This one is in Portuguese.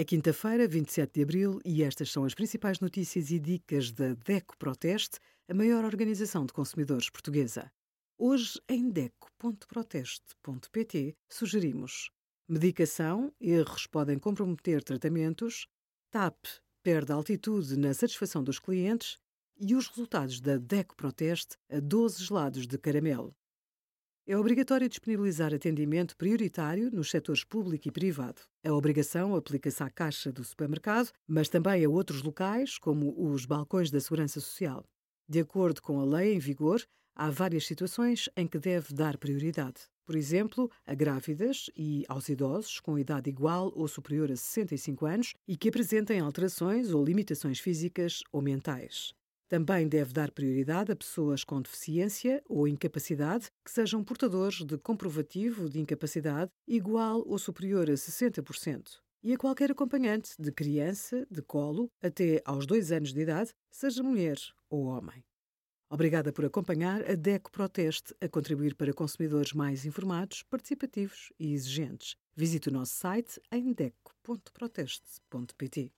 É quinta-feira, 27 de abril, e estas são as principais notícias e dicas da DECO Proteste, a maior organização de consumidores portuguesa. Hoje, em DECO.proteste.pt, sugerimos medicação, erros podem comprometer tratamentos, TAP perde altitude na satisfação dos clientes e os resultados da DECO Proteste a 12 gelados de caramelo. É obrigatório disponibilizar atendimento prioritário nos setores público e privado. A obrigação aplica-se à caixa do supermercado, mas também a outros locais, como os balcões da Segurança Social. De acordo com a lei em vigor, há várias situações em que deve dar prioridade. Por exemplo, a grávidas e aos idosos com idade igual ou superior a 65 anos e que apresentem alterações ou limitações físicas ou mentais. Também deve dar prioridade a pessoas com deficiência ou incapacidade que sejam portadores de comprovativo de incapacidade igual ou superior a 60% e a qualquer acompanhante de criança de colo até aos dois anos de idade, seja mulher ou homem. Obrigada por acompanhar a DECO Proteste a contribuir para consumidores mais informados, participativos e exigentes. Visite o nosso site em deco.proteste.pt.